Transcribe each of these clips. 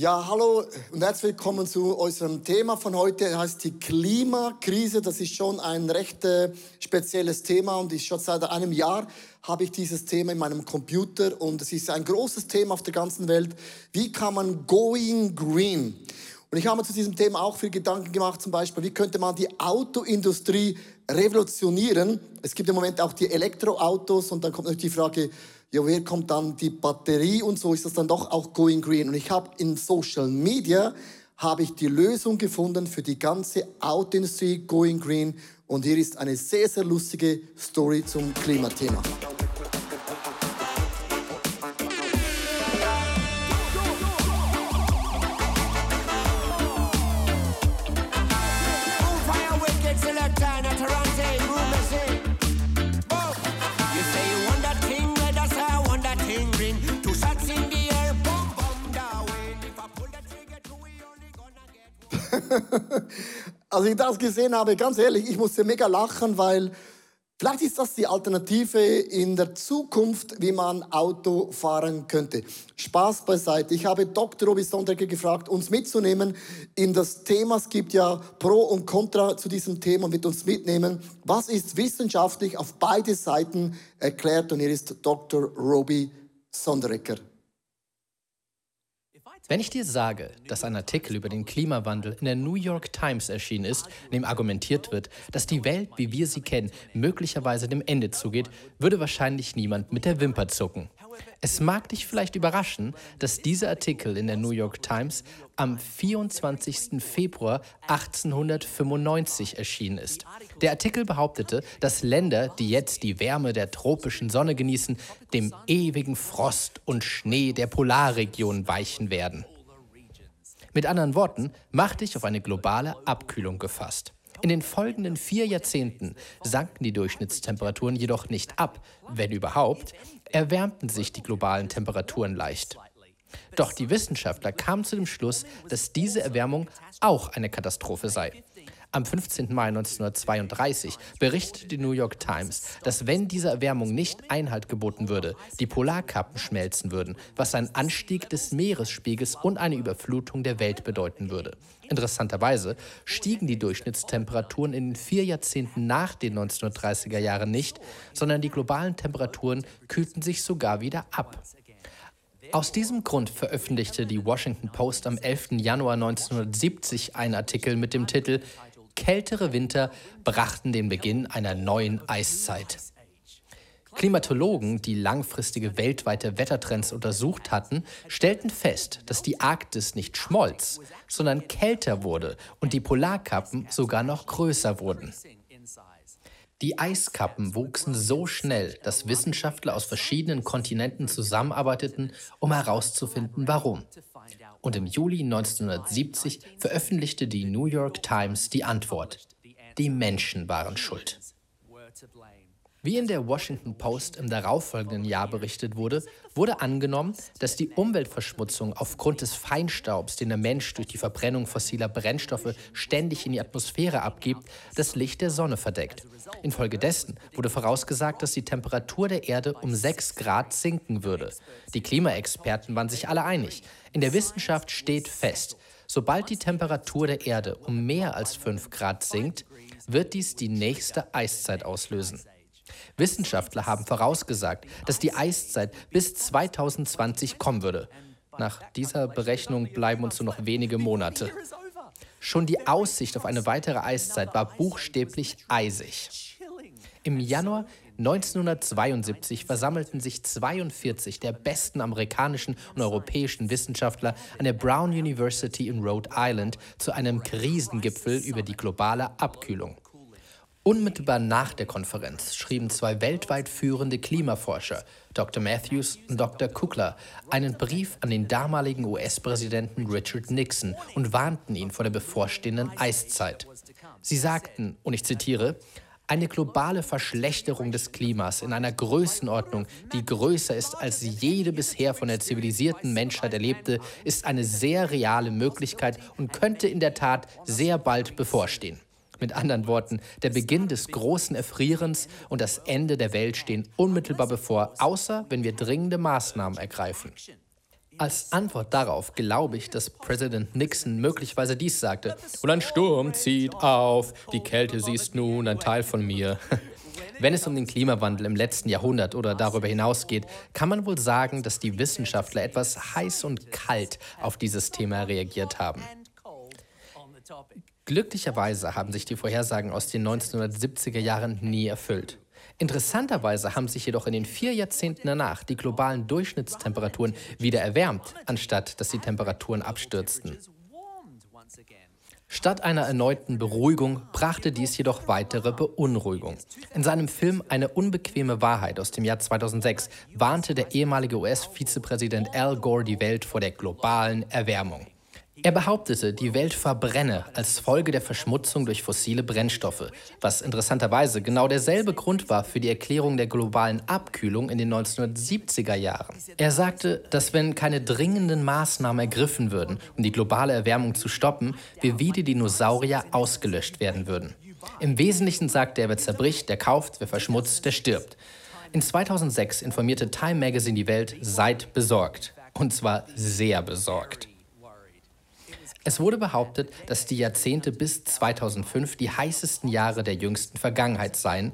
Ja, hallo und herzlich willkommen zu unserem Thema von heute. Das heißt die Klimakrise. Das ist schon ein recht äh, spezielles Thema und ich schon seit einem Jahr habe ich dieses Thema in meinem Computer und es ist ein großes Thema auf der ganzen Welt. Wie kann man going green? Und ich habe mir zu diesem Thema auch viel Gedanken gemacht, zum Beispiel, wie könnte man die Autoindustrie revolutionieren? Es gibt im Moment auch die Elektroautos und dann kommt natürlich die Frage, ja, wer kommt dann die Batterie und so ist das dann doch auch going green. Und ich habe in Social Media habe ich die Lösung gefunden für die ganze Autoindustrie going green. Und hier ist eine sehr, sehr lustige Story zum Klimathema. Als ich das gesehen habe, ganz ehrlich, ich musste mega lachen, weil vielleicht ist das die Alternative in der Zukunft, wie man Auto fahren könnte. Spaß beiseite. Ich habe Dr. Robi Sondrecke gefragt, uns mitzunehmen in das Thema. Es gibt ja Pro und Contra zu diesem Thema mit uns mitnehmen. Was ist wissenschaftlich auf beide Seiten erklärt? Und hier ist Dr. Robi Sonderecker. Wenn ich dir sage, dass ein Artikel über den Klimawandel in der New York Times erschienen ist, in dem argumentiert wird, dass die Welt, wie wir sie kennen, möglicherweise dem Ende zugeht, würde wahrscheinlich niemand mit der Wimper zucken. Es mag dich vielleicht überraschen, dass dieser Artikel in der New York Times am 24. Februar 1895 erschienen ist. Der Artikel behauptete, dass Länder, die jetzt die Wärme der tropischen Sonne genießen, dem ewigen Frost und Schnee der Polarregion weichen werden. Mit anderen Worten, mach dich auf eine globale Abkühlung gefasst. In den folgenden vier Jahrzehnten sanken die Durchschnittstemperaturen jedoch nicht ab, wenn überhaupt, erwärmten sich die globalen Temperaturen leicht. Doch die Wissenschaftler kamen zu dem Schluss, dass diese Erwärmung auch eine Katastrophe sei. Am 15. Mai 1932 berichtete die New York Times, dass wenn dieser Erwärmung nicht Einhalt geboten würde, die Polarkappen schmelzen würden, was einen Anstieg des Meeresspiegels und eine Überflutung der Welt bedeuten würde. Interessanterweise stiegen die Durchschnittstemperaturen in den vier Jahrzehnten nach den 1930er Jahren nicht, sondern die globalen Temperaturen kühlten sich sogar wieder ab. Aus diesem Grund veröffentlichte die Washington Post am 11. Januar 1970 einen Artikel mit dem Titel Kältere Winter brachten den Beginn einer neuen Eiszeit. Klimatologen, die langfristige weltweite Wettertrends untersucht hatten, stellten fest, dass die Arktis nicht schmolz, sondern kälter wurde und die Polarkappen sogar noch größer wurden. Die Eiskappen wuchsen so schnell, dass Wissenschaftler aus verschiedenen Kontinenten zusammenarbeiteten, um herauszufinden, warum. Und im Juli 1970 veröffentlichte die New York Times die Antwort. Die Menschen waren schuld. Wie in der Washington Post im darauffolgenden Jahr berichtet wurde, wurde angenommen, dass die Umweltverschmutzung aufgrund des Feinstaubs, den der Mensch durch die Verbrennung fossiler Brennstoffe ständig in die Atmosphäre abgibt, das Licht der Sonne verdeckt. Infolgedessen wurde vorausgesagt, dass die Temperatur der Erde um 6 Grad sinken würde. Die Klimaexperten waren sich alle einig. In der Wissenschaft steht fest, sobald die Temperatur der Erde um mehr als 5 Grad sinkt, wird dies die nächste Eiszeit auslösen. Wissenschaftler haben vorausgesagt, dass die Eiszeit bis 2020 kommen würde. Nach dieser Berechnung bleiben uns nur noch wenige Monate. Schon die Aussicht auf eine weitere Eiszeit war buchstäblich eisig. Im Januar 1972 versammelten sich 42 der besten amerikanischen und europäischen Wissenschaftler an der Brown University in Rhode Island zu einem Krisengipfel über die globale Abkühlung. Unmittelbar nach der Konferenz schrieben zwei weltweit führende Klimaforscher, Dr. Matthews und Dr. Kukler, einen Brief an den damaligen US-Präsidenten Richard Nixon und warnten ihn vor der bevorstehenden Eiszeit. Sie sagten, und ich zitiere, eine globale Verschlechterung des Klimas in einer Größenordnung, die größer ist als jede bisher von der zivilisierten Menschheit erlebte, ist eine sehr reale Möglichkeit und könnte in der Tat sehr bald bevorstehen. Mit anderen Worten, der Beginn des großen Erfrierens und das Ende der Welt stehen unmittelbar bevor, außer wenn wir dringende Maßnahmen ergreifen. Als Antwort darauf glaube ich, dass Präsident Nixon möglicherweise dies sagte. Und ein Sturm zieht auf, die Kälte, sie ist nun ein Teil von mir. Wenn es um den Klimawandel im letzten Jahrhundert oder darüber hinaus geht, kann man wohl sagen, dass die Wissenschaftler etwas heiß und kalt auf dieses Thema reagiert haben. Glücklicherweise haben sich die Vorhersagen aus den 1970er Jahren nie erfüllt. Interessanterweise haben sich jedoch in den vier Jahrzehnten danach die globalen Durchschnittstemperaturen wieder erwärmt, anstatt dass die Temperaturen abstürzten. Statt einer erneuten Beruhigung brachte dies jedoch weitere Beunruhigung. In seinem Film Eine unbequeme Wahrheit aus dem Jahr 2006 warnte der ehemalige US-Vizepräsident Al Gore die Welt vor der globalen Erwärmung. Er behauptete, die Welt verbrenne als Folge der Verschmutzung durch fossile Brennstoffe, was interessanterweise genau derselbe Grund war für die Erklärung der globalen Abkühlung in den 1970er Jahren. Er sagte, dass wenn keine dringenden Maßnahmen ergriffen würden, um die globale Erwärmung zu stoppen, wir wie die Dinosaurier ausgelöscht werden würden. Im Wesentlichen sagte er, wer zerbricht, der kauft, wer verschmutzt, der stirbt. In 2006 informierte Time Magazine die Welt, seid besorgt. Und zwar sehr besorgt. Es wurde behauptet, dass die Jahrzehnte bis 2005 die heißesten Jahre der jüngsten Vergangenheit seien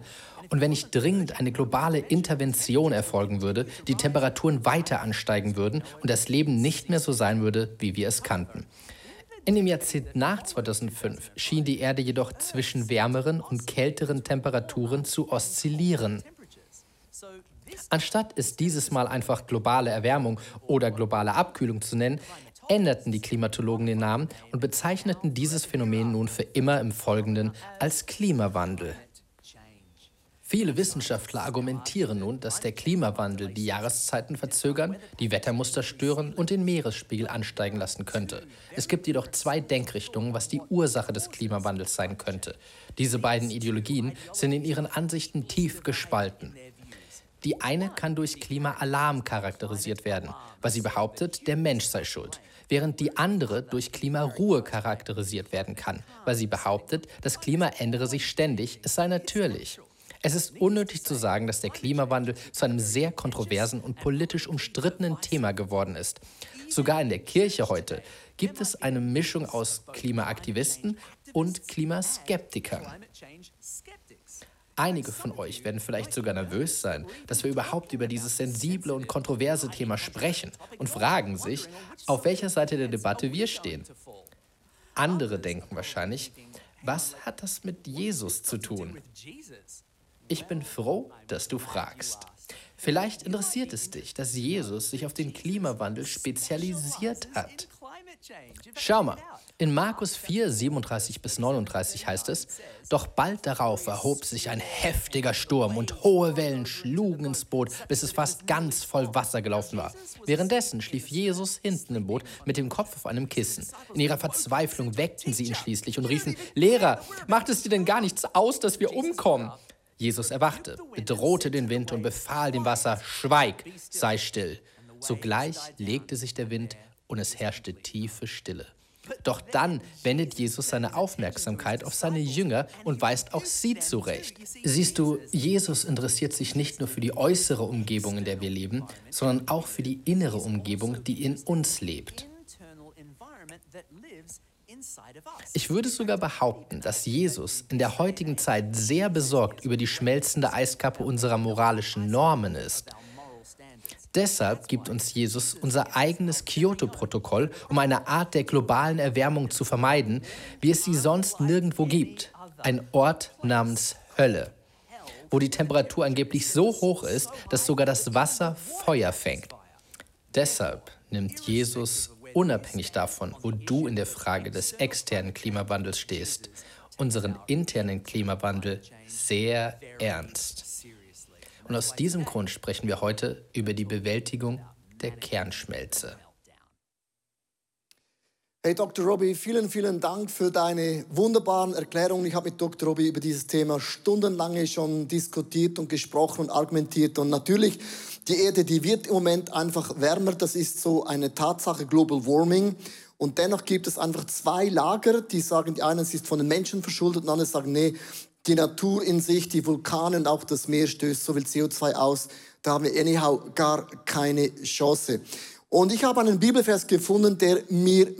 und wenn nicht dringend eine globale Intervention erfolgen würde, die Temperaturen weiter ansteigen würden und das Leben nicht mehr so sein würde, wie wir es kannten. In dem Jahrzehnt nach 2005 schien die Erde jedoch zwischen wärmeren und kälteren Temperaturen zu oszillieren. Anstatt es dieses Mal einfach globale Erwärmung oder globale Abkühlung zu nennen, änderten die Klimatologen den Namen und bezeichneten dieses Phänomen nun für immer im Folgenden als Klimawandel. Viele Wissenschaftler argumentieren nun, dass der Klimawandel die Jahreszeiten verzögern, die Wettermuster stören und den Meeresspiegel ansteigen lassen könnte. Es gibt jedoch zwei Denkrichtungen, was die Ursache des Klimawandels sein könnte. Diese beiden Ideologien sind in ihren Ansichten tief gespalten. Die eine kann durch Klimaalarm charakterisiert werden, weil sie behauptet, der Mensch sei schuld während die andere durch Klimaruhe charakterisiert werden kann, weil sie behauptet, das Klima ändere sich ständig, es sei natürlich. Es ist unnötig zu sagen, dass der Klimawandel zu einem sehr kontroversen und politisch umstrittenen Thema geworden ist. Sogar in der Kirche heute gibt es eine Mischung aus Klimaaktivisten und Klimaskeptikern. Einige von euch werden vielleicht sogar nervös sein, dass wir überhaupt über dieses sensible und kontroverse Thema sprechen und fragen sich, auf welcher Seite der Debatte wir stehen. Andere denken wahrscheinlich, was hat das mit Jesus zu tun? Ich bin froh, dass du fragst. Vielleicht interessiert es dich, dass Jesus sich auf den Klimawandel spezialisiert hat. Schau mal, in Markus 4, 37 bis 39 heißt es, Doch bald darauf erhob sich ein heftiger Sturm und hohe Wellen schlugen ins Boot, bis es fast ganz voll Wasser gelaufen war. Währenddessen schlief Jesus hinten im Boot mit dem Kopf auf einem Kissen. In ihrer Verzweiflung weckten sie ihn schließlich und riefen, Lehrer, macht es dir denn gar nichts aus, dass wir umkommen? Jesus erwachte, bedrohte den Wind und befahl dem Wasser, Schweig, sei still. Sogleich legte sich der Wind und es herrschte tiefe Stille. Doch dann wendet Jesus seine Aufmerksamkeit auf seine Jünger und weist auch sie zurecht. Siehst du, Jesus interessiert sich nicht nur für die äußere Umgebung, in der wir leben, sondern auch für die innere Umgebung, die in uns lebt. Ich würde sogar behaupten, dass Jesus in der heutigen Zeit sehr besorgt über die schmelzende Eiskappe unserer moralischen Normen ist. Deshalb gibt uns Jesus unser eigenes Kyoto-Protokoll, um eine Art der globalen Erwärmung zu vermeiden, wie es sie sonst nirgendwo gibt. Ein Ort namens Hölle, wo die Temperatur angeblich so hoch ist, dass sogar das Wasser Feuer fängt. Deshalb nimmt Jesus, unabhängig davon, wo du in der Frage des externen Klimawandels stehst, unseren internen Klimawandel sehr ernst. Und aus diesem Grund sprechen wir heute über die Bewältigung der Kernschmelze. Hey Dr. Robbie, vielen, vielen Dank für deine wunderbaren Erklärungen. Ich habe mit Dr. Robbie über dieses Thema stundenlang schon diskutiert und gesprochen und argumentiert. Und natürlich, die Erde, die wird im Moment einfach wärmer. Das ist so eine Tatsache, Global Warming. Und dennoch gibt es einfach zwei Lager, die sagen, die einen ist von den Menschen verschuldet, und andere sagen, nee, die Natur in sich, die Vulkane und auch das Meer stößt so viel CO2 aus. Da haben wir anyhow gar keine Chance. Und ich habe einen Bibelvers gefunden, der mir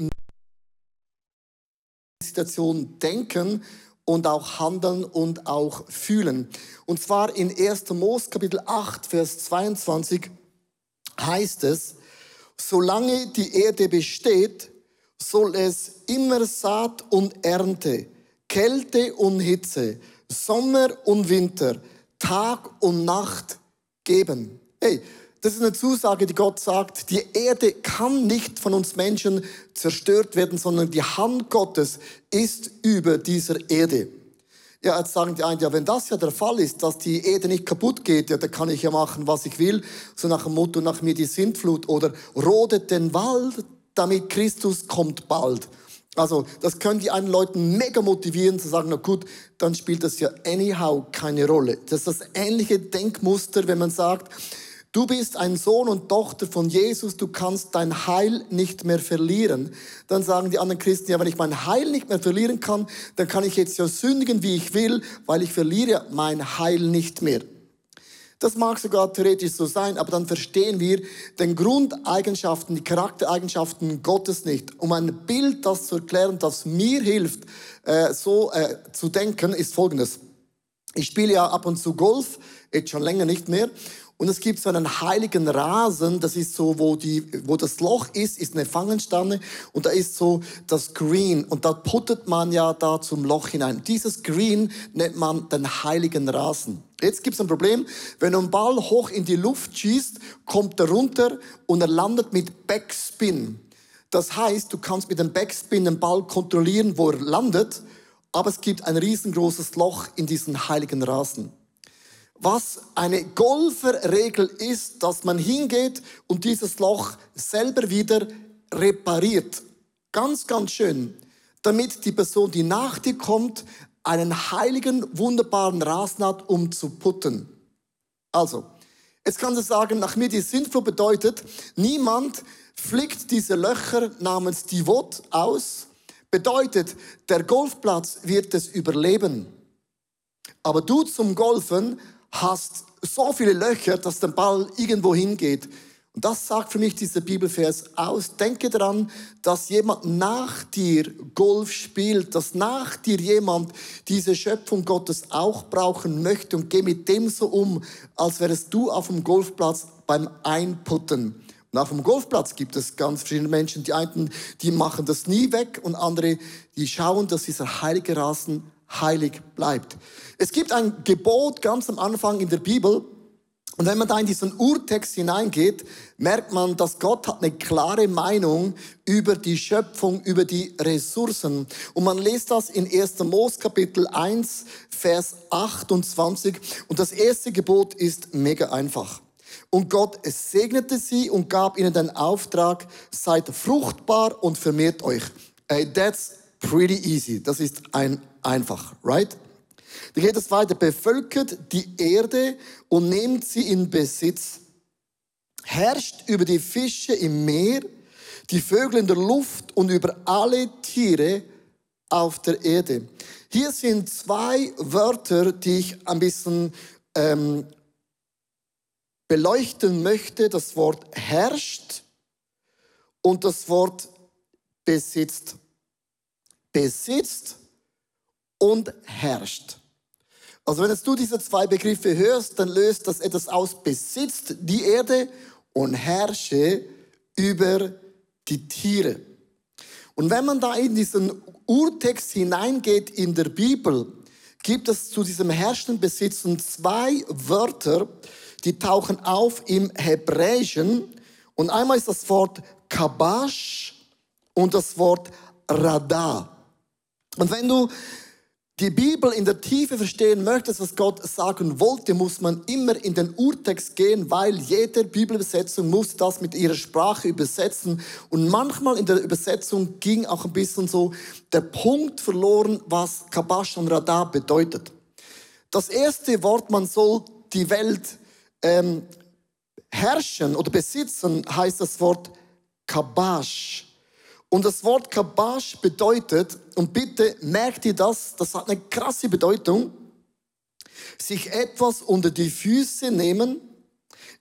Situation denken und auch handeln und auch fühlen. Und zwar in 1. Mose Kapitel 8, Vers 22 heißt es, solange die Erde besteht, soll es immer Saat und Ernte, Kälte und Hitze, Sommer und Winter, Tag und Nacht geben. Hey, das ist eine Zusage, die Gott sagt, die Erde kann nicht von uns Menschen zerstört werden, sondern die Hand Gottes ist über dieser Erde. Ja, jetzt sagen die einen, ja, wenn das ja der Fall ist, dass die Erde nicht kaputt geht, ja, dann kann ich ja machen, was ich will. So nach dem Motto, nach mir die Sintflut oder rodet den Wald, damit Christus kommt bald. Also, das können die einen Leuten mega motivieren, zu sagen, na gut, dann spielt das ja anyhow keine Rolle. Das ist das ähnliche Denkmuster, wenn man sagt, Du bist ein Sohn und Tochter von Jesus, du kannst dein Heil nicht mehr verlieren. Dann sagen die anderen Christen, ja, wenn ich mein Heil nicht mehr verlieren kann, dann kann ich jetzt ja sündigen, wie ich will, weil ich verliere mein Heil nicht mehr. Das mag sogar theoretisch so sein, aber dann verstehen wir den Grundeigenschaften, die Charaktereigenschaften Gottes nicht. Um ein Bild, das zu erklären, das mir hilft, äh, so äh, zu denken, ist folgendes. Ich spiele ja ab und zu Golf, jetzt schon länger nicht mehr. Und es gibt so einen heiligen Rasen, das ist so, wo, die, wo das Loch ist, ist eine Fangenstanne und da ist so das Green und da puttet man ja da zum Loch hinein. Dieses Green nennt man den heiligen Rasen. Jetzt gibt es ein Problem, wenn einen Ball hoch in die Luft schießt, kommt er runter und er landet mit Backspin. Das heißt, du kannst mit dem Backspin den Ball kontrollieren, wo er landet, aber es gibt ein riesengroßes Loch in diesen heiligen Rasen. Was eine Golferregel ist, dass man hingeht und dieses Loch selber wieder repariert. Ganz, ganz schön. Damit die Person, die nach dir kommt, einen heiligen, wunderbaren Rasen hat, um zu putten. Also, jetzt kannst du sagen, nach mir die Sintflut bedeutet, niemand flickt diese Löcher namens Divot aus, bedeutet, der Golfplatz wird es überleben. Aber du zum Golfen hast so viele Löcher, dass der Ball irgendwo hingeht. Und das sagt für mich dieser Bibelvers aus. Denke daran, dass jemand nach dir Golf spielt, dass nach dir jemand diese Schöpfung Gottes auch brauchen möchte und geh mit dem so um, als wärst du auf dem Golfplatz beim Einputten. Und auf dem Golfplatz gibt es ganz verschiedene Menschen. Die einen, die machen das nie weg und andere, die schauen, dass dieser heilige Rasen heilig bleibt. Es gibt ein Gebot ganz am Anfang in der Bibel, und wenn man da in diesen Urtext hineingeht, merkt man, dass Gott hat eine klare Meinung über die Schöpfung, über die Ressourcen. Und man liest das in 1. Mose Kapitel 1, Vers 28. Und das erste Gebot ist mega einfach. Und Gott segnete sie und gab ihnen den Auftrag, seid fruchtbar und vermehrt euch. Hey, that's pretty easy. Das ist ein einfach, right? Dann geht es weiter. Bevölkert die Erde und nehmt sie in Besitz. Herrscht über die Fische im Meer, die Vögel in der Luft und über alle Tiere auf der Erde. Hier sind zwei Wörter, die ich ein bisschen ähm, beleuchten möchte. Das Wort herrscht und das Wort besitzt. Besitzt und herrscht. Also wenn jetzt du diese zwei Begriffe hörst, dann löst das etwas aus, besitzt die Erde und herrsche über die Tiere. Und wenn man da in diesen Urtext hineingeht in der Bibel, gibt es zu diesem herrschenden Besitzen zwei Wörter, die tauchen auf im Hebräischen. Und einmal ist das Wort Kabash und das Wort Radar. Und wenn du die Bibel in der Tiefe verstehen möchtest, was Gott sagen wollte, muss man immer in den Urtext gehen, weil jede Bibelübersetzung muss das mit ihrer Sprache übersetzen. Und manchmal in der Übersetzung ging auch ein bisschen so der Punkt verloren, was Kabash und Radar bedeutet. Das erste Wort, man soll die Welt ähm, herrschen oder besitzen, heißt das Wort Kabash. Und das Wort Kabash bedeutet, und bitte merkt ihr das, das hat eine krasse Bedeutung, sich etwas unter die Füße nehmen,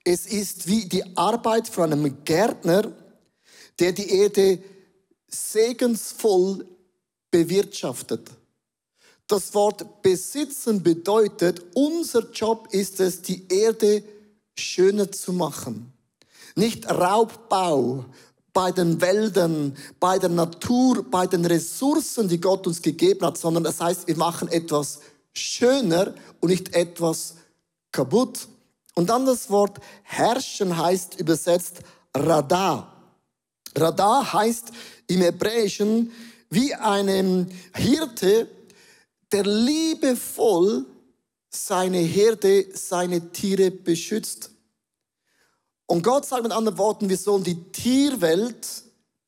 Es ist wie die Arbeit von einem Gärtner, der die Erde segensvoll bewirtschaftet. Das Wort besitzen bedeutet, unser Job ist es, die Erde schöner zu machen. Nicht Raubbau bei den Wäldern, bei der Natur, bei den Ressourcen, die Gott uns gegeben hat, sondern das heißt, wir machen etwas schöner und nicht etwas kaputt. Und dann das Wort herrschen heißt übersetzt Radar. Radar heißt im Hebräischen wie ein Hirte, der liebevoll seine Herde, seine Tiere beschützt. Und Gott sagt mit anderen Worten, wir sollen die Tierwelt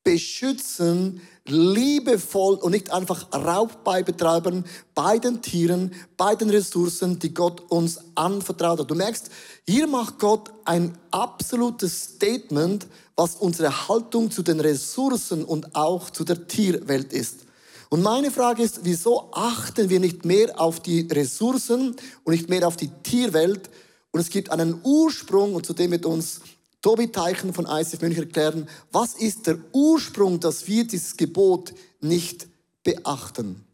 beschützen, liebevoll und nicht einfach Raubbei betreiben bei den Tieren, bei den Ressourcen, die Gott uns anvertraut hat. Du merkst, hier macht Gott ein absolutes Statement, was unsere Haltung zu den Ressourcen und auch zu der Tierwelt ist. Und meine Frage ist, wieso achten wir nicht mehr auf die Ressourcen und nicht mehr auf die Tierwelt? Und es gibt einen Ursprung, und zu dem wird uns Tobi Teichen von ICF München erklären, was ist der Ursprung, dass wir dieses Gebot nicht beachten?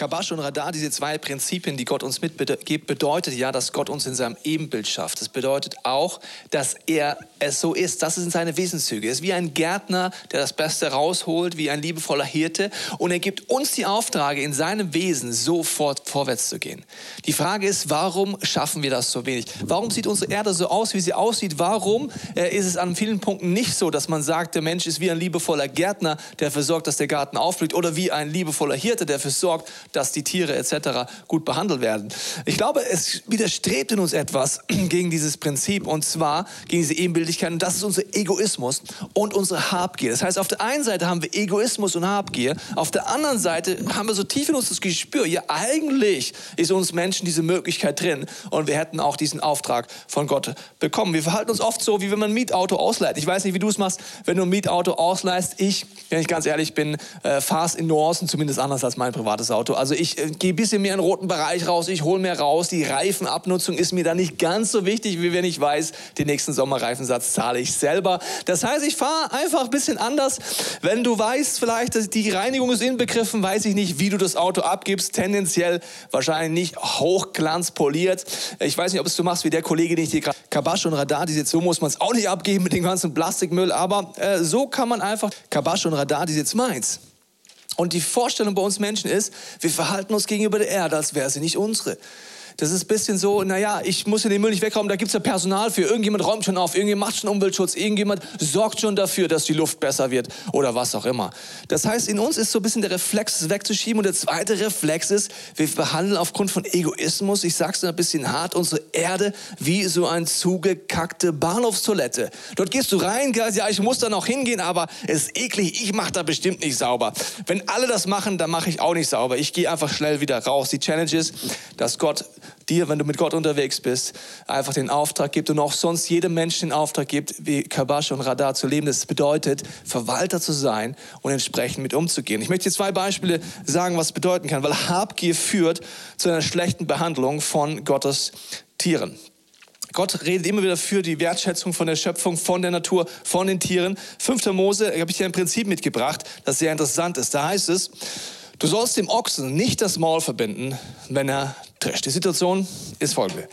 Kabash und Radar, diese zwei Prinzipien, die Gott uns mitgibt, bedeutet ja, dass Gott uns in seinem Ebenbild schafft. Das bedeutet auch, dass er es so ist. Das sind seine Wesenszüge. Er ist wie ein Gärtner, der das Beste rausholt, wie ein liebevoller Hirte. Und er gibt uns die Auftrage, in seinem Wesen sofort vorwärts zu gehen. Die Frage ist, warum schaffen wir das so wenig? Warum sieht unsere Erde so aus, wie sie aussieht? Warum äh, ist es an vielen Punkten nicht so, dass man sagt, der Mensch ist wie ein liebevoller Gärtner, der dafür sorgt, dass der Garten aufblüht, oder wie ein liebevoller Hirte, der dafür sorgt, dass die Tiere etc. gut behandelt werden. Ich glaube, es widerstrebt in uns etwas gegen dieses Prinzip und zwar gegen diese Ebenbildigkeit und das ist unser Egoismus und unsere Habgier. Das heißt, auf der einen Seite haben wir Egoismus und Habgier, auf der anderen Seite haben wir so tief in uns das Gespür, ja eigentlich ist uns Menschen diese Möglichkeit drin und wir hätten auch diesen Auftrag von Gott bekommen. Wir verhalten uns oft so, wie wenn man ein Mietauto ausleiht. Ich weiß nicht, wie du es machst, wenn du ein Mietauto ausleihst. Ich, wenn ich ganz ehrlich bin, äh, fahre in Nuancen zumindest anders als mein privates Auto. Also ich äh, gehe ein bisschen mehr in den roten Bereich raus, ich hole mehr raus. Die Reifenabnutzung ist mir da nicht ganz so wichtig, wie wenn ich weiß, den nächsten Sommerreifensatz zahle ich selber. Das heißt, ich fahre einfach ein bisschen anders. Wenn du weißt, vielleicht, dass die Reinigung ist inbegriffen, weiß ich nicht, wie du das Auto abgibst. Tendenziell wahrscheinlich nicht hochglanzpoliert. Ich weiß nicht, ob es du machst wie der Kollege, den ich dir gerade Kabasch und Radar, die jetzt so muss man es auch nicht abgeben mit dem ganzen Plastikmüll, aber äh, so kann man einfach Kabasch und Radar, die jetzt meins. Und die Vorstellung bei uns Menschen ist, wir verhalten uns gegenüber der Erde, als wäre sie nicht unsere. Das ist ein bisschen so, naja, ich muss den Müll nicht wegräumen, da gibt es ja Personal für. Irgendjemand räumt schon auf, irgendjemand macht schon Umweltschutz, irgendjemand sorgt schon dafür, dass die Luft besser wird oder was auch immer. Das heißt, in uns ist so ein bisschen der Reflex, es wegzuschieben. Und der zweite Reflex ist, wir behandeln aufgrund von Egoismus, ich sag's ein bisschen hart, unsere Erde wie so ein zugekackte Bahnhofstoilette. Dort gehst du rein, ja, ich muss da noch hingehen, aber es ist eklig, ich mach da bestimmt nicht sauber. Wenn alle das machen, dann mache ich auch nicht sauber. Ich gehe einfach schnell wieder raus. Die Challenge ist, dass Gott dir, wenn du mit Gott unterwegs bist, einfach den Auftrag gibt und auch sonst jedem Menschen den Auftrag gibt, wie Kabash und Radar zu leben. Das bedeutet, Verwalter zu sein und entsprechend mit umzugehen. Ich möchte dir zwei Beispiele sagen, was es bedeuten kann, weil Habgier führt zu einer schlechten Behandlung von Gottes Tieren. Gott redet immer wieder für die Wertschätzung von der Schöpfung, von der Natur, von den Tieren. 5. Mose habe ich dir ein Prinzip mitgebracht, das sehr interessant ist. Da heißt es, Du sollst dem Ochsen nicht das Maul verbinden, wenn er trägt. Die Situation ist folgende.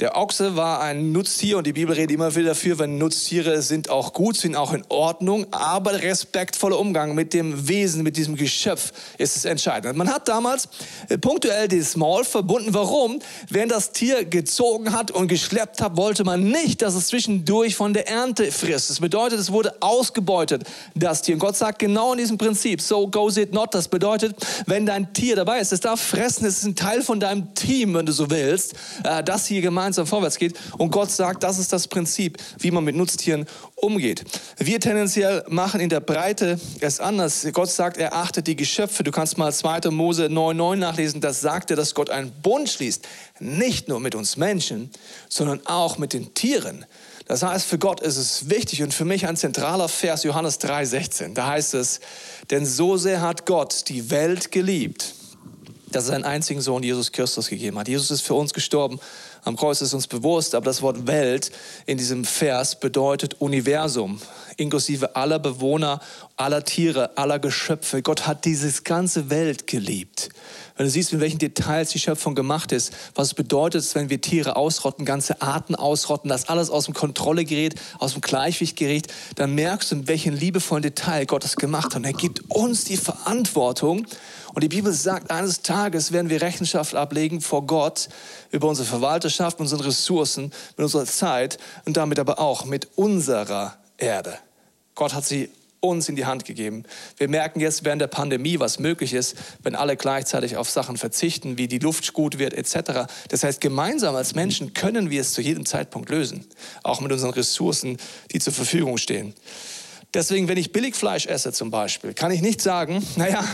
Der Ochse war ein Nutztier und die Bibel redet immer wieder dafür, wenn Nutztiere sind auch gut, sind auch in Ordnung, aber der respektvolle Umgang mit dem Wesen, mit diesem Geschöpf ist es entscheidend. Man hat damals äh, punktuell die Small verbunden. Warum? Wenn das Tier gezogen hat und geschleppt hat, wollte man nicht, dass es zwischendurch von der Ernte frisst. Das bedeutet, es wurde ausgebeutet, das Tier. Und Gott sagt genau in diesem Prinzip, so goes it not. Das bedeutet, wenn dein Tier dabei ist, es darf fressen, es ist ein Teil von deinem Team, wenn du so willst, äh, das hier gemeinsam gemeinsam vorwärts geht. Und Gott sagt, das ist das Prinzip, wie man mit Nutztieren umgeht. Wir tendenziell machen in der Breite es anders. Gott sagt, er achtet die Geschöpfe. Du kannst mal 2. Mose 9,9 nachlesen. Das sagt er, dass Gott einen Bund schließt. Nicht nur mit uns Menschen, sondern auch mit den Tieren. Das heißt, für Gott ist es wichtig und für mich ein zentraler Vers, Johannes 3,16. Da heißt es, denn so sehr hat Gott die Welt geliebt, dass er seinen einzigen Sohn Jesus Christus gegeben hat. Jesus ist für uns gestorben am Kreuz ist uns bewusst, aber das Wort Welt in diesem Vers bedeutet Universum, inklusive aller Bewohner, aller Tiere, aller Geschöpfe. Gott hat dieses ganze Welt geliebt. Wenn du siehst, in welchen Details die Schöpfung gemacht ist, was es bedeutet, wenn wir Tiere ausrotten, ganze Arten ausrotten, dass alles aus dem Kontrolle gerät, aus dem Gleichgewicht gerät, dann merkst du, in welchem liebevollen Detail Gott es gemacht hat. Und er gibt uns die Verantwortung. Und die Bibel sagt, eines Tages werden wir Rechenschaft ablegen vor Gott über unsere Verwalterschaft, unsere Ressourcen, mit unserer Zeit und damit aber auch mit unserer Erde. Gott hat sie uns in die Hand gegeben. Wir merken jetzt während der Pandemie, was möglich ist, wenn alle gleichzeitig auf Sachen verzichten, wie die Luft gut wird etc. Das heißt, gemeinsam als Menschen können wir es zu jedem Zeitpunkt lösen, auch mit unseren Ressourcen, die zur Verfügung stehen. Deswegen, wenn ich Billigfleisch esse zum Beispiel, kann ich nicht sagen, naja,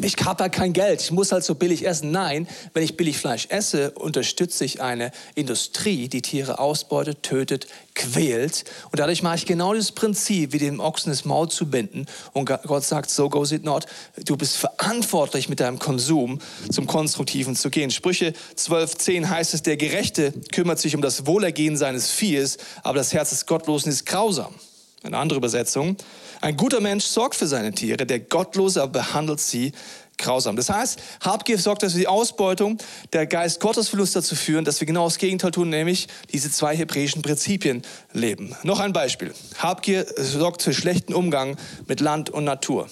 ich habe halt kein Geld, ich muss halt so billig essen. Nein, wenn ich billig Fleisch esse, unterstütze ich eine Industrie, die Tiere ausbeutet, tötet, quält. Und dadurch mache ich genau das Prinzip, wie dem Ochsen das Maul zu binden. Und Gott sagt, so goes it not. Du bist verantwortlich mit deinem Konsum zum Konstruktiven zu gehen. Sprüche 12,10 heißt es, der Gerechte kümmert sich um das Wohlergehen seines Viehes, aber das Herz des Gottlosen ist grausam. Eine andere Übersetzung. Ein guter Mensch sorgt für seine Tiere, der Gottlose behandelt sie grausam. Das heißt, Habgier sorgt für die Ausbeutung. Der Geist Gottes will uns dazu führen, dass wir genau das Gegenteil tun, nämlich diese zwei hebräischen Prinzipien leben. Noch ein Beispiel. Habgier sorgt für schlechten Umgang mit Land und Natur.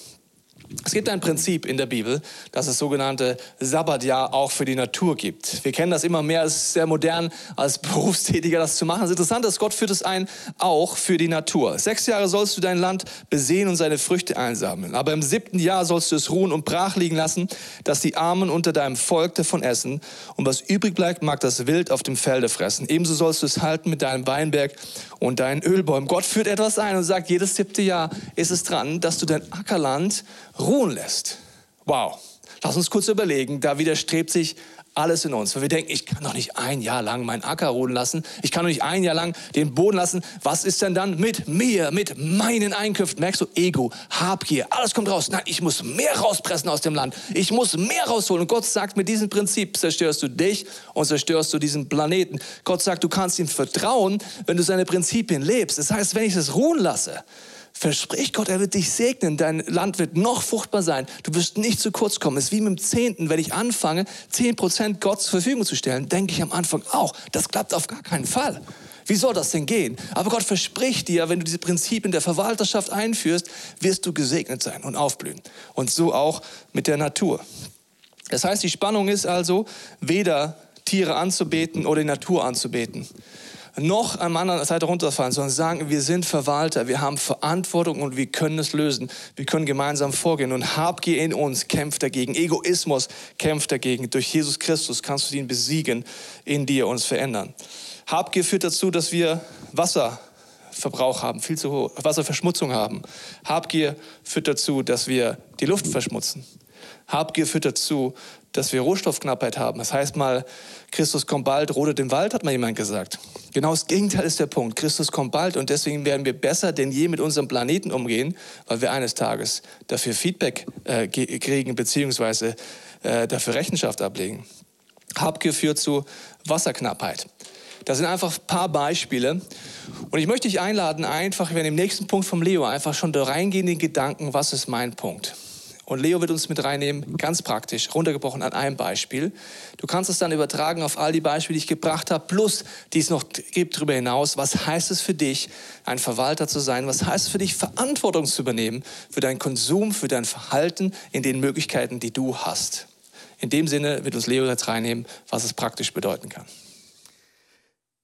Es gibt ein Prinzip in der Bibel, dass es sogenannte Sabbatjahr auch für die Natur gibt. Wir kennen das immer mehr, es ist sehr modern, als Berufstätiger das zu machen. Es ist interessant, dass Gott führt es ein, auch für die Natur. Sechs Jahre sollst du dein Land besehen und seine Früchte einsammeln. Aber im siebten Jahr sollst du es ruhen und brach liegen lassen, dass die Armen unter deinem Volk davon essen. Und was übrig bleibt, mag das Wild auf dem Felde fressen. Ebenso sollst du es halten mit deinem Weinberg und deinen Ölbäumen. Gott führt etwas ein und sagt, jedes siebte Jahr ist es dran, dass du dein Ackerland ruhen lässt. Wow. Lass uns kurz überlegen, da widerstrebt sich alles in uns. Weil wir denken, ich kann doch nicht ein Jahr lang meinen Acker ruhen lassen. Ich kann doch nicht ein Jahr lang den Boden lassen. Was ist denn dann mit mir, mit meinen Einkünften? Merkst du, Ego, Habgier, alles kommt raus. Nein, ich muss mehr rauspressen aus dem Land. Ich muss mehr rausholen. Und Gott sagt, mit diesem Prinzip zerstörst du dich und zerstörst du diesen Planeten. Gott sagt, du kannst ihm vertrauen, wenn du seine Prinzipien lebst. Das heißt, wenn ich es ruhen lasse, verspricht Gott, er wird dich segnen, dein Land wird noch fruchtbar sein, du wirst nicht zu kurz kommen. Es ist wie mit dem Zehnten, wenn ich anfange, zehn Prozent Gott zur Verfügung zu stellen, denke ich am Anfang auch, das klappt auf gar keinen Fall. Wie soll das denn gehen? Aber Gott verspricht dir, wenn du diese Prinzipien der Verwalterschaft einführst, wirst du gesegnet sein und aufblühen. Und so auch mit der Natur. Das heißt, die Spannung ist also, weder Tiere anzubeten oder die Natur anzubeten noch am anderen Seite runterfallen, sondern sagen, wir sind Verwalter, wir haben Verantwortung und wir können es lösen. Wir können gemeinsam vorgehen. Und Habgier in uns kämpft dagegen. Egoismus kämpft dagegen. Durch Jesus Christus kannst du ihn besiegen, in dir uns verändern. Habgier führt dazu, dass wir Wasserverbrauch haben, viel zu hohe Wasserverschmutzung haben. Habgier führt dazu, dass wir die Luft verschmutzen. Habgier führt dazu, dass wir Rohstoffknappheit haben. Das heißt mal, Christus kommt bald, rodet im Wald, hat mal jemand gesagt. Genau das Gegenteil ist der Punkt. Christus kommt bald und deswegen werden wir besser denn je mit unserem Planeten umgehen, weil wir eines Tages dafür Feedback äh, kriegen beziehungsweise äh, dafür Rechenschaft ablegen. Habgier führt zu Wasserknappheit. Das sind einfach ein paar Beispiele. Und ich möchte dich einladen, einfach, wenn im nächsten Punkt vom Leo einfach schon da reingehen, den Gedanken, was ist mein Punkt? Und Leo wird uns mit reinnehmen, ganz praktisch, runtergebrochen an einem Beispiel. Du kannst es dann übertragen auf all die Beispiele, die ich gebracht habe, plus die es noch gibt darüber hinaus. Was heißt es für dich, ein Verwalter zu sein? Was heißt es für dich, Verantwortung zu übernehmen für deinen Konsum, für dein Verhalten in den Möglichkeiten, die du hast? In dem Sinne wird uns Leo jetzt reinnehmen, was es praktisch bedeuten kann.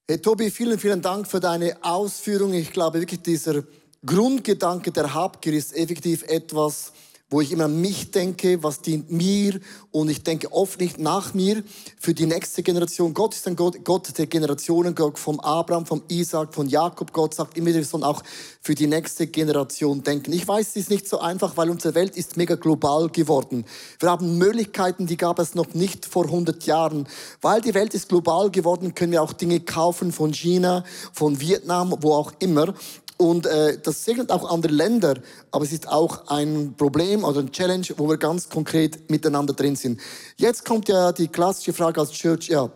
Hey Tobi, vielen, vielen Dank für deine Ausführung. Ich glaube wirklich, dieser Grundgedanke der Habgier ist effektiv etwas, wo ich immer an mich denke, was dient mir und ich denke oft nicht nach mir für die nächste Generation. Gott ist ein Gott, Gott der Generationen, Gott vom Abraham, vom Isaac, von Jakob. Gott sagt immer, wir sollen auch für die nächste Generation denken. Ich weiß, es ist nicht so einfach, weil unsere Welt ist mega global geworden. Wir haben Möglichkeiten, die gab es noch nicht vor 100 Jahren. Weil die Welt ist global geworden, können wir auch Dinge kaufen von China, von Vietnam, wo auch immer. Und äh, das segnet auch andere Länder, aber es ist auch ein Problem oder ein Challenge, wo wir ganz konkret miteinander drin sind. Jetzt kommt ja die klassische Frage als Church, ja,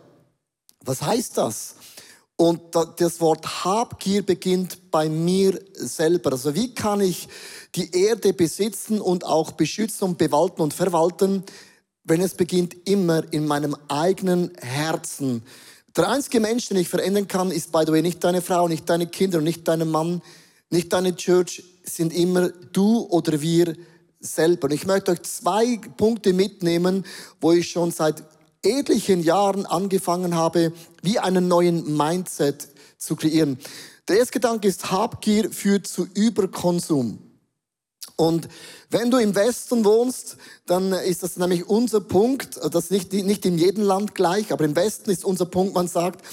Was heißt das? Und das Wort Habgier beginnt bei mir selber. Also wie kann ich die Erde besitzen und auch beschützen und bewalten und verwalten, wenn es beginnt immer in meinem eigenen Herzen. Der einzige Mensch, den ich verändern kann, ist by the way nicht deine Frau, nicht deine Kinder und nicht dein Mann, nicht deine Church, sind immer du oder wir selber. Und ich möchte euch zwei Punkte mitnehmen, wo ich schon seit etlichen Jahren angefangen habe, wie einen neuen Mindset zu kreieren. Der erste Gedanke ist, Habgier führt zu Überkonsum. Und wenn du im Westen wohnst, dann ist das nämlich unser Punkt, das ist nicht, nicht in jedem Land gleich, aber im Westen ist unser Punkt, man sagt,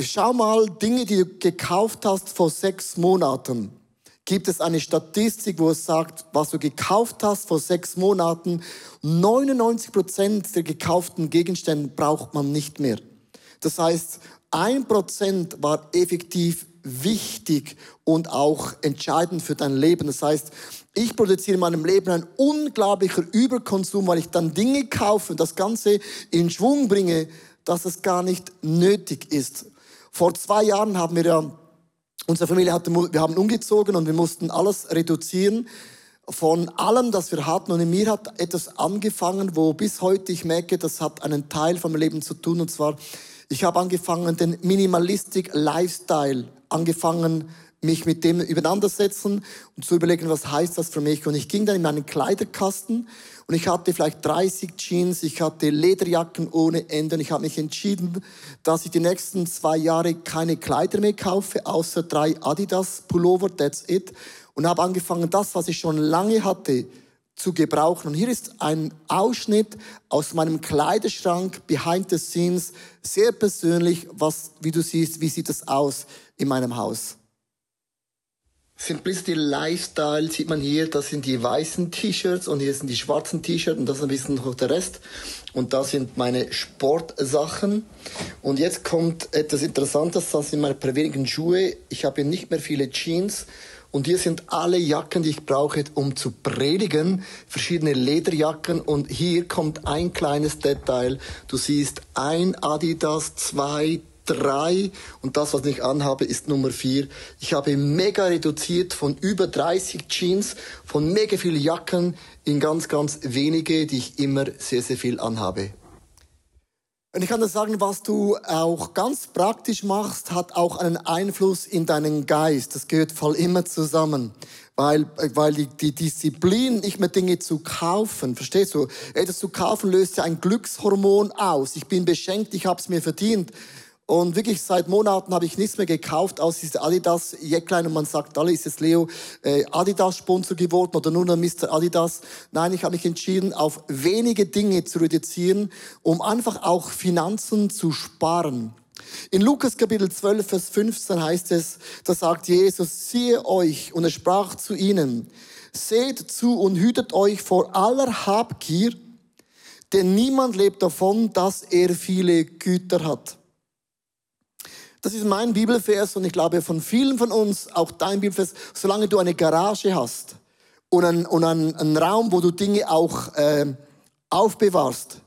schau mal Dinge, die du gekauft hast vor sechs Monaten. Gibt es eine Statistik, wo es sagt, was du gekauft hast vor sechs Monaten, 99 Prozent der gekauften Gegenstände braucht man nicht mehr. Das heißt, ein Prozent war effektiv wichtig und auch entscheidend für dein Leben. Das heißt, ich produziere in meinem Leben einen unglaublichen Überkonsum, weil ich dann Dinge kaufe und das Ganze in Schwung bringe, dass es gar nicht nötig ist. Vor zwei Jahren haben wir ja, unsere Familie hatte, wir haben umgezogen und wir mussten alles reduzieren von allem, das wir hatten. Und in mir hat etwas angefangen, wo bis heute ich merke, das hat einen Teil vom Leben zu tun. Und zwar, ich habe angefangen, den Minimalistic Lifestyle angefangen mich mit dem übereinandersetzen und zu überlegen, was heißt das für mich. Und ich ging dann in meinen Kleiderkasten und ich hatte vielleicht 30 Jeans, ich hatte Lederjacken ohne Ende und ich habe mich entschieden, dass ich die nächsten zwei Jahre keine Kleider mehr kaufe, außer drei Adidas Pullover, that's it. Und habe angefangen, das, was ich schon lange hatte, zu gebrauchen. Und hier ist ein Ausschnitt aus meinem Kleiderschrank, behind the scenes, sehr persönlich, was, wie du siehst, wie sieht es aus in meinem Haus. Simplicity Lifestyle sieht man hier, das sind die weißen T-Shirts und hier sind die schwarzen T-Shirts und das ist ein bisschen noch der Rest. Und das sind meine Sportsachen. Und jetzt kommt etwas Interessantes, das sind meine wenigen Schuhe. Ich habe nicht mehr viele Jeans. Und hier sind alle Jacken, die ich brauche, um zu predigen. Verschiedene Lederjacken. Und hier kommt ein kleines Detail. Du siehst ein Adidas, zwei, drei und das, was ich anhabe, ist Nummer vier. Ich habe mega reduziert von über 30 Jeans, von mega vielen Jacken in ganz, ganz wenige, die ich immer sehr, sehr viel anhabe. Und ich kann dir sagen, was du auch ganz praktisch machst, hat auch einen Einfluss in deinen Geist. Das gehört voll immer zusammen. Weil, weil die, Disziplin, nicht mehr Dinge zu kaufen, verstehst du? Etwas zu kaufen löst ja ein Glückshormon aus. Ich bin beschenkt, ich habe es mir verdient. Und wirklich seit Monaten habe ich nichts mehr gekauft, aus diese Adidas Jäcklein. Und man sagt, alle ist es Leo äh, Adidas Sponsor geworden oder nur noch Mr. Adidas. Nein, ich habe mich entschieden, auf wenige Dinge zu reduzieren, um einfach auch Finanzen zu sparen. In Lukas Kapitel 12, Vers 15 heißt es, da sagt Jesus, siehe euch, und er sprach zu ihnen, seht zu und hütet euch vor aller Habgier, denn niemand lebt davon, dass er viele Güter hat. Das ist mein Bibelvers und ich glaube von vielen von uns auch dein Bibelvers. Solange du eine Garage hast und einen, und einen, einen Raum, wo du Dinge auch äh, aufbewahrst,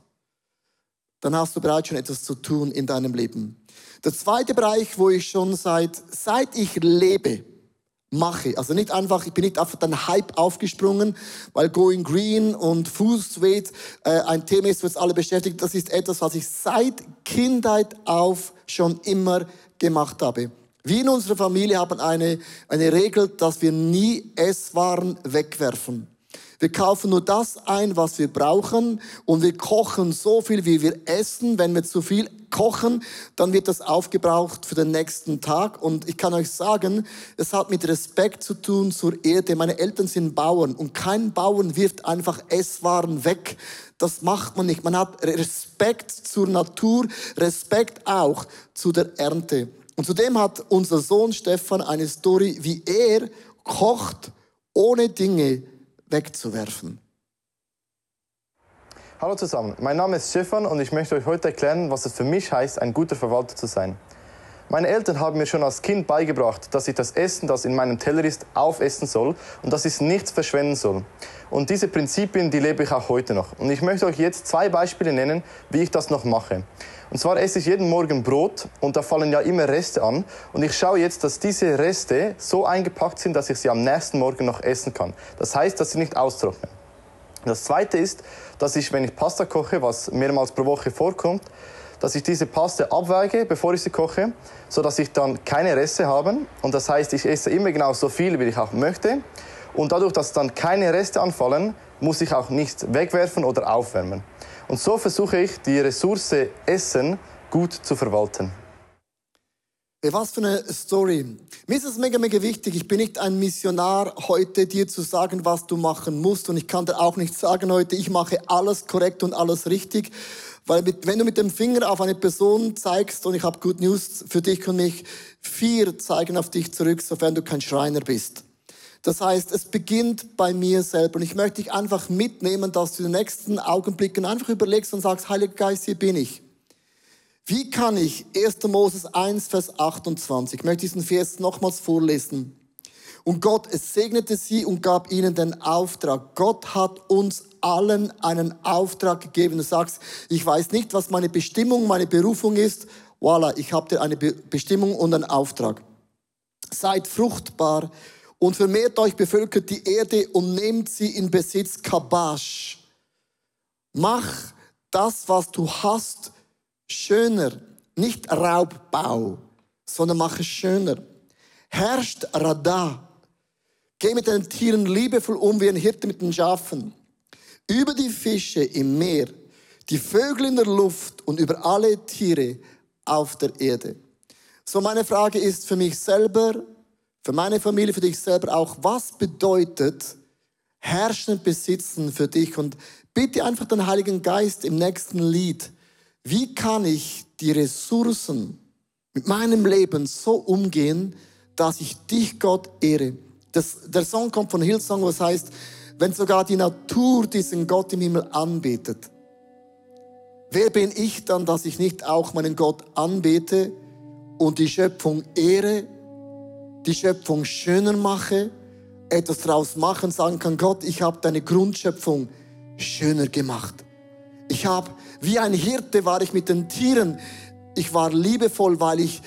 dann hast du bereits schon etwas zu tun in deinem Leben. Der zweite Bereich, wo ich schon seit, seit ich lebe, mache. Also nicht einfach, ich bin nicht einfach den Hype aufgesprungen, weil Going Green und Fußweight äh, ein Thema ist, was alle beschäftigt. Das ist etwas, was ich seit Kindheit auf schon immer gemacht habe. Wir in unserer Familie haben eine, eine Regel, dass wir nie Esswaren wegwerfen. Wir kaufen nur das ein, was wir brauchen und wir kochen so viel, wie wir essen. Wenn wir zu viel kochen, dann wird das aufgebraucht für den nächsten Tag. Und ich kann euch sagen, es hat mit Respekt zu tun zur Erde. Meine Eltern sind Bauern und kein Bauern wirft einfach Esswaren weg. Das macht man nicht. Man hat Respekt zur Natur, Respekt auch zu der Ernte. Und zudem hat unser Sohn Stefan eine Story, wie er kocht, ohne Dinge wegzuwerfen. Hallo zusammen, mein Name ist Stefan und ich möchte euch heute erklären, was es für mich heißt, ein guter Verwalter zu sein. Meine Eltern haben mir schon als Kind beigebracht, dass ich das Essen, das in meinem Teller ist, aufessen soll und dass ich nichts verschwenden soll. Und diese Prinzipien, die lebe ich auch heute noch. Und ich möchte euch jetzt zwei Beispiele nennen, wie ich das noch mache. Und zwar esse ich jeden Morgen Brot und da fallen ja immer Reste an. Und ich schaue jetzt, dass diese Reste so eingepackt sind, dass ich sie am nächsten Morgen noch essen kann. Das heißt, dass sie nicht austrocknen. Das zweite ist, dass ich, wenn ich Pasta koche, was mehrmals pro Woche vorkommt, dass ich diese Paste abweige, bevor ich sie koche, so dass ich dann keine Reste habe. Und das heißt, ich esse immer genau so viel, wie ich auch möchte. Und dadurch, dass dann keine Reste anfallen, muss ich auch nichts wegwerfen oder aufwärmen. Und so versuche ich, die Ressource Essen gut zu verwalten. Was für eine Story. Mir ist es mega, mega wichtig. Ich bin nicht ein Missionar, heute dir zu sagen, was du machen musst. Und ich kann dir auch nicht sagen heute, ich mache alles korrekt und alles richtig. Weil mit, wenn du mit dem Finger auf eine Person zeigst, und ich habe Good News für dich und mich, vier zeigen auf dich zurück, sofern du kein Schreiner bist. Das heißt, es beginnt bei mir selber. Und ich möchte dich einfach mitnehmen, dass du in den nächsten Augenblicken einfach überlegst und sagst, Heiliger Geist, hier bin ich. Wie kann ich 1. Moses 1, Vers 28, ich möchte diesen Vers nochmals vorlesen. Und Gott, segnete sie und gab ihnen den Auftrag. Gott hat uns allen einen Auftrag gegeben. Du sagst, ich weiß nicht, was meine Bestimmung, meine Berufung ist. Voila, ich habe dir eine Bestimmung und einen Auftrag. Seid fruchtbar und vermehrt euch, bevölkert die Erde und nehmt sie in Besitz Kabash. Mach das, was du hast, schöner. Nicht Raubbau, sondern mach es schöner. Herrscht Radha. Geh mit den Tieren liebevoll um wie ein Hirte mit den Schafen. Über die Fische im Meer, die Vögel in der Luft und über alle Tiere auf der Erde. So meine Frage ist für mich selber, für meine Familie, für dich selber auch, was bedeutet herrschen besitzen für dich? Und bitte einfach den Heiligen Geist im nächsten Lied, wie kann ich die Ressourcen mit meinem Leben so umgehen, dass ich dich, Gott, ehre? Das, der Song kommt von Hillsong, was heißt, wenn sogar die Natur diesen Gott im Himmel anbetet. Wer bin ich dann, dass ich nicht auch meinen Gott anbete und die Schöpfung ehre die Schöpfung schöner mache, etwas draus machen, sagen kann, Gott, ich habe deine Grundschöpfung schöner gemacht. Ich habe, wie ein Hirte war ich mit den Tieren. Ich war liebevoll, weil ich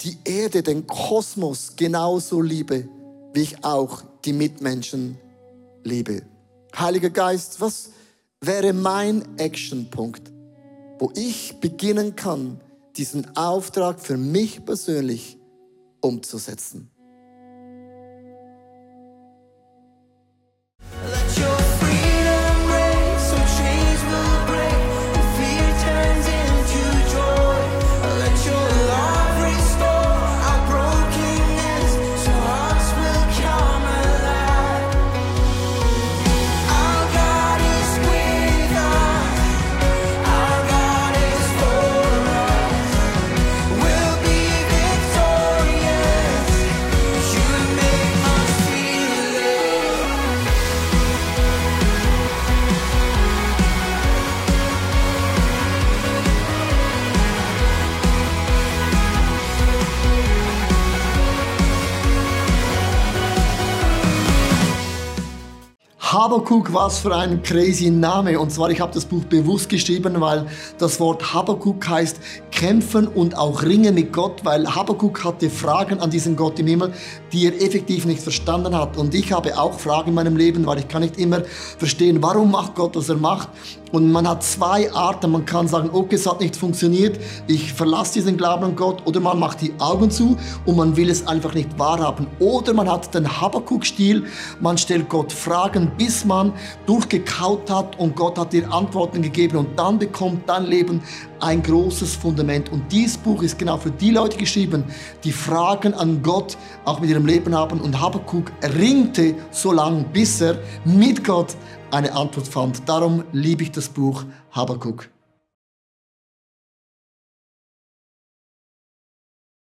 die Erde, den Kosmos genauso liebe, wie ich auch die Mitmenschen liebe. Heiliger Geist, was wäre mein Actionpunkt, wo ich beginnen kann, diesen Auftrag für mich persönlich umzusetzen. Habakuk, was für ein crazy Name. Und zwar, ich habe das Buch bewusst geschrieben, weil das Wort Habakuk heißt kämpfen und auch ringen mit Gott, weil Habakuk hatte Fragen an diesen Gott im Himmel, die er effektiv nicht verstanden hat. Und ich habe auch Fragen in meinem Leben, weil ich kann nicht immer verstehen, warum macht Gott, was er macht. Und man hat zwei Arten. Man kann sagen, okay, es hat nicht funktioniert, ich verlasse diesen Glauben an Gott. Oder man macht die Augen zu und man will es einfach nicht wahrhaben. Oder man hat den Habakuk-Stil, man stellt Gott Fragen, bis man durchgekaut hat und Gott hat dir Antworten gegeben. Und dann bekommt dein Leben ein großes Fundament. Und dieses Buch ist genau für die Leute geschrieben, die Fragen an Gott auch mit ihrem Leben haben. Und Habakuk ringte so lange, bis er mit Gott eine Antwort fand. Darum liebe ich das Buch Habakuk.